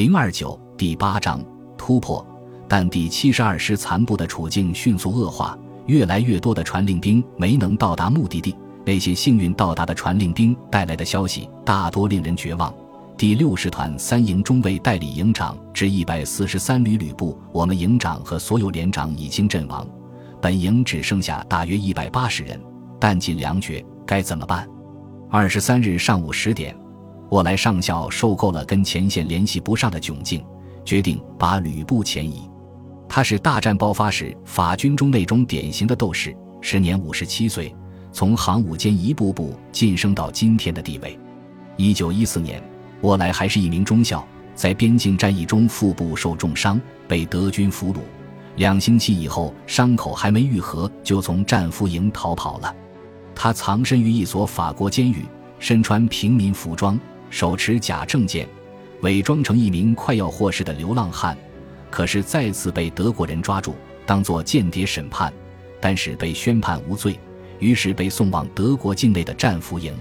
零二九第八章突破，但第七十二师残部的处境迅速恶化，越来越多的传令兵没能到达目的地。那些幸运到达的传令兵带来的消息大多令人绝望。第六师团三营中尉代理营长之一百四十三旅旅部，我们营长和所有连长已经阵亡，本营只剩下大约一百八十人，弹尽粮绝，该怎么办？二十三日上午十点。沃莱上校受够了跟前线联系不上的窘境，决定把吕布迁移。他是大战爆发时法军中那种典型的斗士，时年五十七岁，从行伍间一步步晋升到今天的地位。一九一四年，沃莱还是一名中校，在边境战役中腹部受重伤，被德军俘虏。两星期以后，伤口还没愈合，就从战俘营逃跑了。他藏身于一所法国监狱，身穿平民服装。手持假证件，伪装成一名快要获释的流浪汉，可是再次被德国人抓住，当作间谍审判，但是被宣判无罪，于是被送往德国境内的战俘营。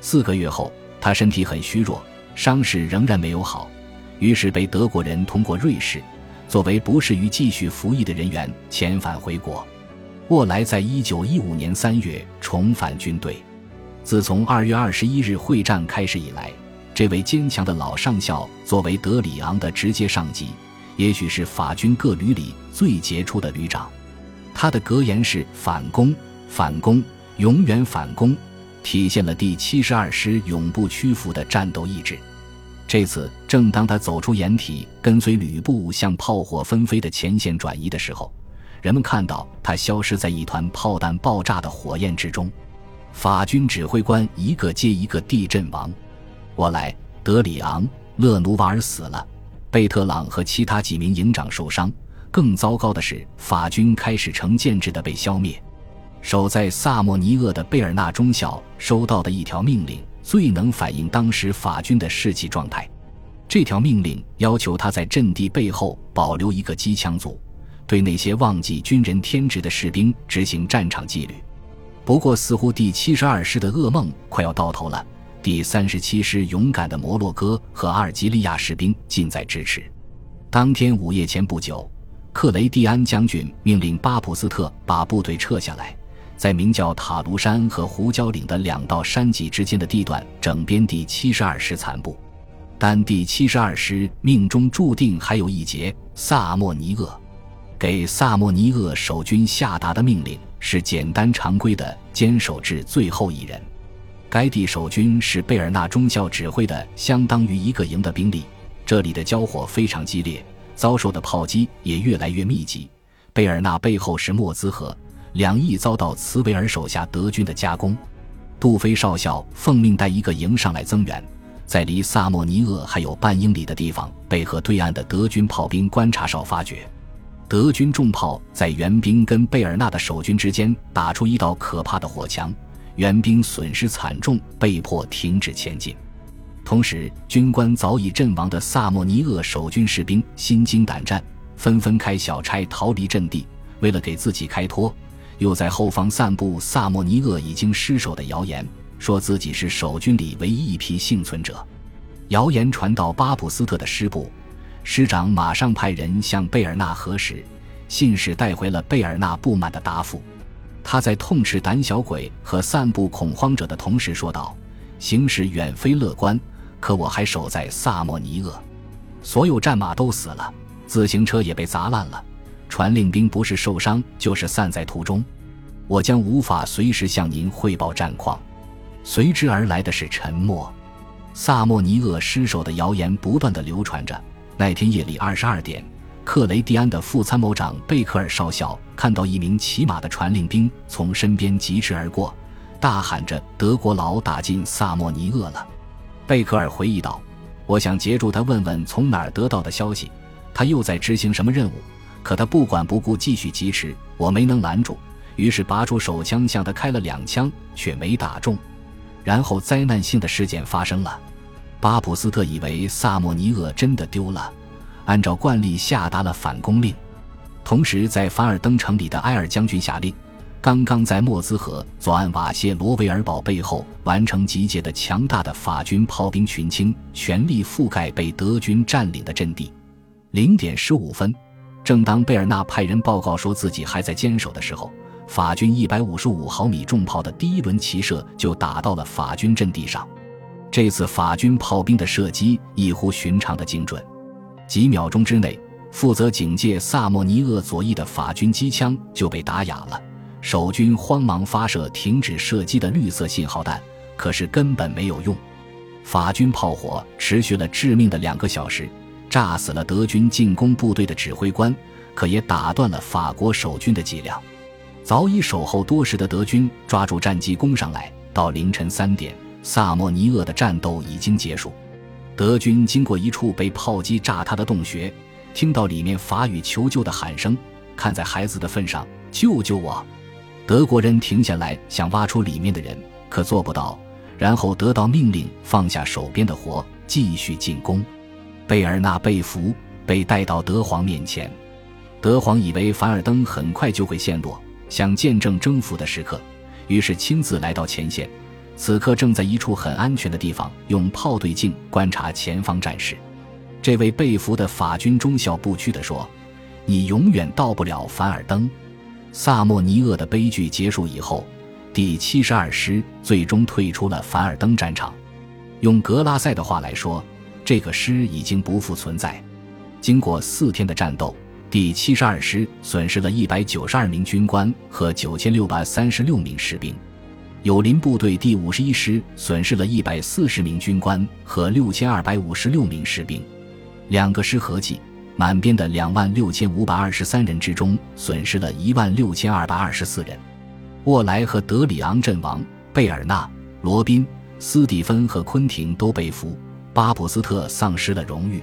四个月后，他身体很虚弱，伤势仍然没有好，于是被德国人通过瑞士，作为不适于继续服役的人员遣返回国。沃莱在一九一五年三月重返军队。自从二月二十一日会战开始以来，这位坚强的老上校作为德里昂的直接上级，也许是法军各旅里最杰出的旅长。他的格言是“反攻，反攻，永远反攻”，体现了第七十二师永不屈服的战斗意志。这次，正当他走出掩体，跟随吕布向炮火纷飞的前线转移的时候，人们看到他消失在一团炮弹爆炸的火焰之中。法军指挥官一个接一个地阵亡，我来、德里昂、勒努瓦尔死了，贝特朗和其他几名营长受伤。更糟糕的是，法军开始成建制的被消灭。守在萨莫尼厄的贝尔纳中校收到的一条命令，最能反映当时法军的士气状态。这条命令要求他在阵地背后保留一个机枪组，对那些忘记军人天职的士兵执行战场纪律。不过，似乎第七十二师的噩梦快要到头了。第三十七师勇敢的摩洛哥和阿尔及利亚士兵近在咫尺。当天午夜前不久，克雷蒂安将军命令巴普斯特把部队撤下来，在名叫塔卢山和胡椒岭的两道山脊之间的地段整编第七十二师残部。但第七十二师命中注定还有一节萨莫尼厄。给萨莫尼厄守军下达的命令是简单常规的，坚守至最后一人。该地守军是贝尔纳中校指挥的，相当于一个营的兵力。这里的交火非常激烈，遭受的炮击也越来越密集。贝尔纳背后是莫兹河，两翼遭到茨维尔手下德军的夹攻。杜飞少校奉命带一个营上来增援，在离萨莫尼厄还有半英里的地方，被河对岸的德军炮兵观察哨发觉。德军重炮在援兵跟贝尔纳的守军之间打出一道可怕的火墙，援兵损失惨重，被迫停止前进。同时，军官早已阵亡的萨莫尼厄守军士兵心惊胆战，纷纷开小差逃离阵地。为了给自己开脱，又在后方散布萨莫尼厄已经失守的谣言，说自己是守军里唯一一批幸存者。谣言传到巴普斯特的师部。师长马上派人向贝尔纳核实，信使带回了贝尔纳不满的答复。他在痛斥胆小鬼和散布恐慌者的同时说道：“形势远非乐观，可我还守在萨莫尼厄，所有战马都死了，自行车也被砸烂了，传令兵不是受伤就是散在途中，我将无法随时向您汇报战况。”随之而来的是沉默。萨莫尼厄失守的谣言不断的流传着。那天夜里二十二点，克雷蒂安的副参谋长贝克尔少校看到一名骑马的传令兵从身边疾驰而过，大喊着：“德国佬打进萨莫尼厄了！”贝克尔回忆道：“我想截住他，问问从哪儿得到的消息，他又在执行什么任务。可他不管不顾，继续疾驰，我没能拦住，于是拔出手枪向他开了两枪，却没打中。然后灾难性的事件发生了。”巴普斯特以为萨莫尼厄真的丢了，按照惯例下达了反攻令。同时，在凡尔登城里的埃尔将军下令，刚刚在莫兹河左岸瓦谢罗维尔堡背后完成集结的强大的法军炮兵群青，全力覆盖被德军占领的阵地。零点十五分，正当贝尔纳派人报告说自己还在坚守的时候，法军一百五十五毫米重炮的第一轮齐射就打到了法军阵地上。这次法军炮兵的射击异乎寻常的精准，几秒钟之内。负责警戒萨莫尼厄左翼的法军机枪就被打哑了，守军慌忙发射停止射击的绿色信号弹，可是根本没有用。法军炮火持续了致命的两个小时，炸死了德军进攻部队的指挥官，可也打断了法国守军的脊梁。早已守候多时的德军抓住战机攻上来，到凌晨三点，萨莫尼厄的战斗已经结束。德军经过一处被炮击炸塌的洞穴。听到里面法语求救的喊声，看在孩子的份上，救救我！德国人停下来想挖出里面的人，可做不到。然后得到命令，放下手边的活，继续进攻。贝尔纳被俘，被带到德皇面前。德皇以为凡尔登很快就会陷落，想见证征服的时刻，于是亲自来到前线。此刻正在一处很安全的地方，用炮对镜观察前方战事。这位被俘的法军中校不屈地说：“你永远到不了凡尔登。”萨莫尼厄的悲剧结束以后，第七十二师最终退出了凡尔登战场。用格拉塞的话来说，这个师已经不复存在。经过四天的战斗，第七十二师损失了一百九十二名军官和九千六百三十六名士兵。友邻部队第五十一师损失了一百四十名军官和六千二百五十六名士兵。两个师合计，满编的两万六千五百二十三人之中，损失了一万六千二百二十四人。沃莱和德里昂阵亡，贝尔纳、罗宾、斯蒂芬和昆廷都被俘，巴普斯特丧失了荣誉。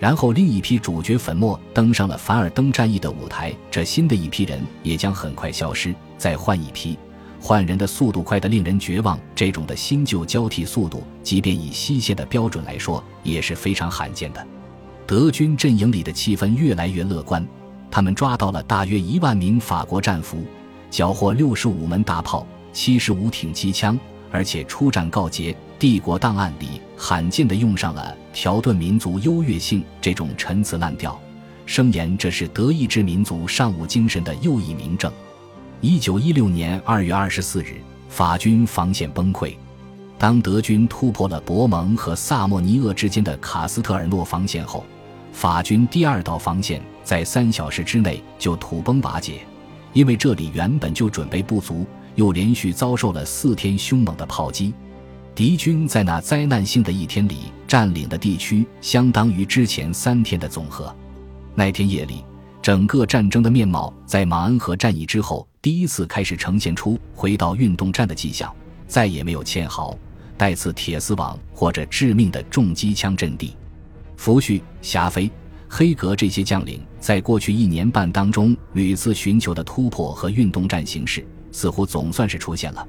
然后另一批主角粉末登上了凡尔登战役的舞台，这新的一批人也将很快消失，再换一批。换人的速度快得令人绝望，这种的新旧交替速度，即便以西线的标准来说，也是非常罕见的。德军阵营里的气氛越来越乐观，他们抓到了大约一万名法国战俘，缴获六十五门大炮、七十五挺机枪，而且出战告捷。帝国档案里罕见地用上了“条顿民族优越性”这种陈词滥调，声言这是德意志民族尚武精神的又一明证。一九一六年二月二十四日，法军防线崩溃。当德军突破了博蒙和萨莫尼厄之间的卡斯特尔诺防线后，法军第二道防线在三小时之内就土崩瓦解，因为这里原本就准备不足，又连续遭受了四天凶猛的炮击。敌军在那灾难性的一天里占领的地区，相当于之前三天的总和。那天夜里，整个战争的面貌在马恩河战役之后第一次开始呈现出回到运动战的迹象，再也没有堑壕、带刺铁丝网或者致命的重机枪阵地。福煦、霞飞、黑格这些将领在过去一年半当中屡次寻求的突破和运动战形式，似乎总算是出现了。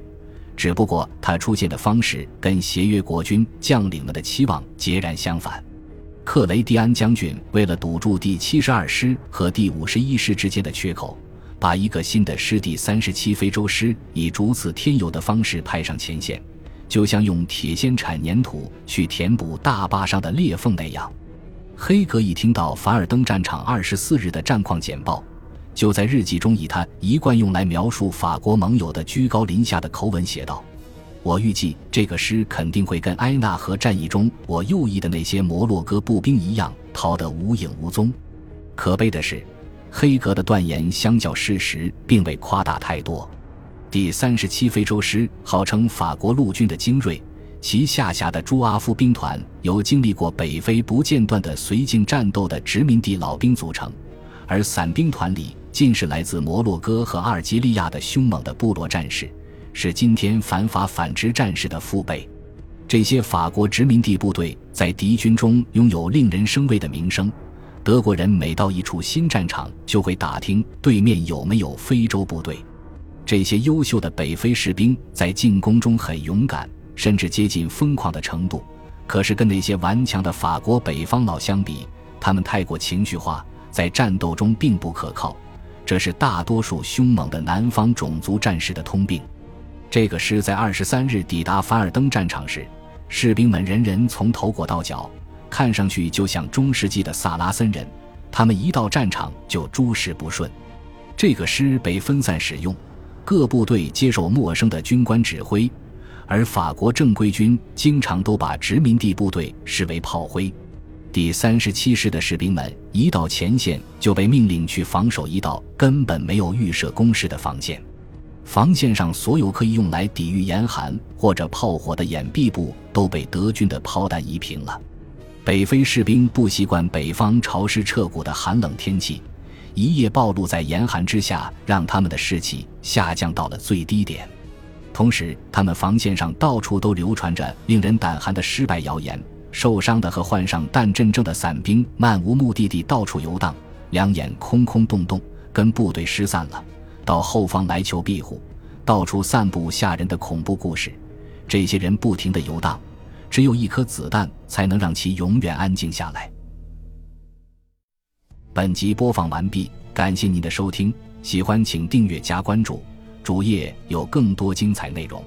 只不过，他出现的方式跟协约国军将领们的期望截然相反。克雷蒂安将军为了堵住第七十二师和第五十一师之间的缺口，把一个新的师第三十七非洲师以逐次添油的方式派上前线。就像用铁锨铲粘土去填补大坝上的裂缝那样，黑格一听到凡尔登战场二十四日的战况简报，就在日记中以他一贯用来描述法国盟友的居高临下的口吻写道：“我预计这个师肯定会跟埃纳河战役中我右翼的那些摩洛哥步兵一样逃得无影无踪。”可悲的是，黑格的断言相较事实并未夸大太多。第三十七非洲师号称法国陆军的精锐，其下辖的朱阿夫兵团由经历过北非不间断的绥靖战斗的殖民地老兵组成，而散兵团里尽是来自摩洛哥和阿尔及利亚的凶猛的部落战士，是今天反法反殖战士的父辈。这些法国殖民地部队在敌军中拥有令人生畏的名声，德国人每到一处新战场，就会打听对面有没有非洲部队。这些优秀的北非士兵在进攻中很勇敢，甚至接近疯狂的程度。可是跟那些顽强的法国北方佬相比，他们太过情绪化，在战斗中并不可靠。这是大多数凶猛的南方种族战士的通病。这个师在二十三日抵达凡尔登战场时，士兵们人人从头裹到脚，看上去就像中世纪的萨拉森人。他们一到战场就诸事不顺。这个师被分散使用，各部队接受陌生的军官指挥，而法国正规军经常都把殖民地部队视为炮灰。第三十七师的士兵们一到前线就被命令去防守一道根本没有预设工事的防线，防线上所有可以用来抵御严寒或者炮火的掩蔽部都被德军的炮弹夷平了。北非士兵不习惯北方潮湿彻骨的寒冷天气，一夜暴露在严寒之下，让他们的士气下降到了最低点。同时，他们防线上到处都流传着令人胆寒的失败谣言。受伤的和患上弹震症的散兵漫无目的地到处游荡，两眼空空洞洞，跟部队失散了，到后方来求庇护，到处散布吓人的恐怖故事。这些人不停地游荡，只有一颗子弹才能让其永远安静下来。本集播放完毕，感谢您的收听，喜欢请订阅加关注，主页有更多精彩内容。